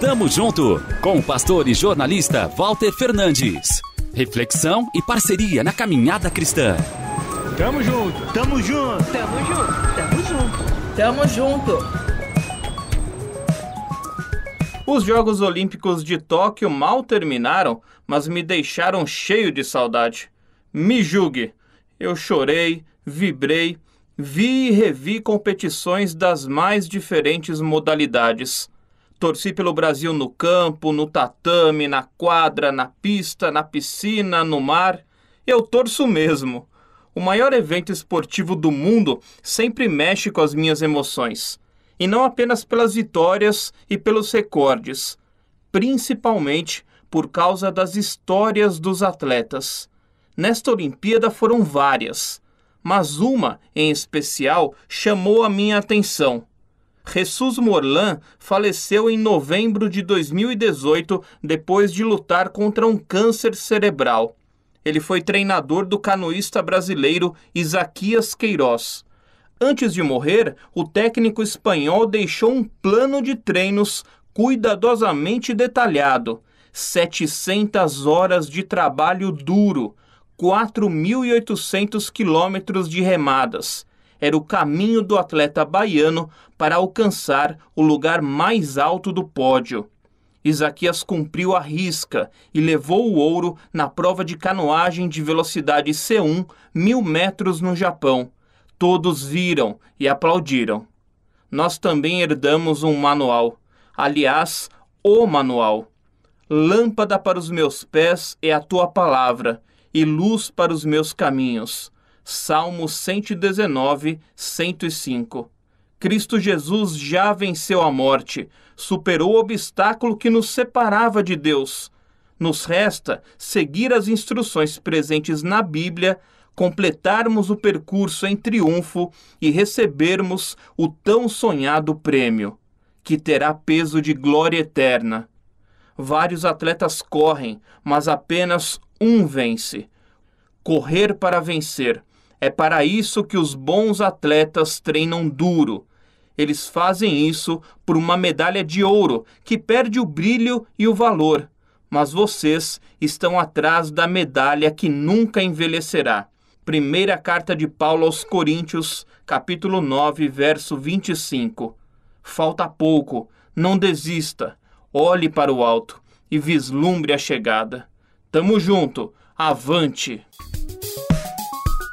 Tamo junto com o pastor e jornalista Walter Fernandes. Reflexão e parceria na caminhada cristã. Tamo junto, tamo junto, tamo junto, tamo junto, tamo junto. Os Jogos Olímpicos de Tóquio mal terminaram, mas me deixaram cheio de saudade. Me julgue. Eu chorei, vibrei, vi e revi competições das mais diferentes modalidades. Torci pelo Brasil no campo, no tatame, na quadra, na pista, na piscina, no mar. Eu torço mesmo. O maior evento esportivo do mundo sempre mexe com as minhas emoções. E não apenas pelas vitórias e pelos recordes, principalmente por causa das histórias dos atletas. Nesta Olimpíada foram várias, mas uma, em especial, chamou a minha atenção. Jesus Morlan faleceu em novembro de 2018 depois de lutar contra um câncer cerebral. Ele foi treinador do canoísta brasileiro Isaquias Queiroz. Antes de morrer, o técnico espanhol deixou um plano de treinos cuidadosamente detalhado. 700 horas de trabalho duro, 4.800 quilômetros de remadas era o caminho do atleta baiano para alcançar o lugar mais alto do pódio. Isaquias cumpriu a risca e levou o ouro na prova de canoagem de velocidade C1, mil metros no Japão. Todos viram e aplaudiram. Nós também herdamos um manual, aliás, o manual. Lâmpada para os meus pés é a tua palavra, e luz para os meus caminhos. Salmo 119, 105. Cristo Jesus já venceu a morte, superou o obstáculo que nos separava de Deus. Nos resta seguir as instruções presentes na Bíblia, completarmos o percurso em triunfo e recebermos o tão sonhado prêmio, que terá peso de glória eterna. Vários atletas correm, mas apenas um vence. Correr para vencer é para isso que os bons atletas treinam duro. Eles fazem isso por uma medalha de ouro que perde o brilho e o valor. Mas vocês estão atrás da medalha que nunca envelhecerá. Primeira carta de Paulo aos Coríntios, capítulo 9, verso 25. Falta pouco, não desista. Olhe para o alto e vislumbre a chegada. Tamo junto, avante!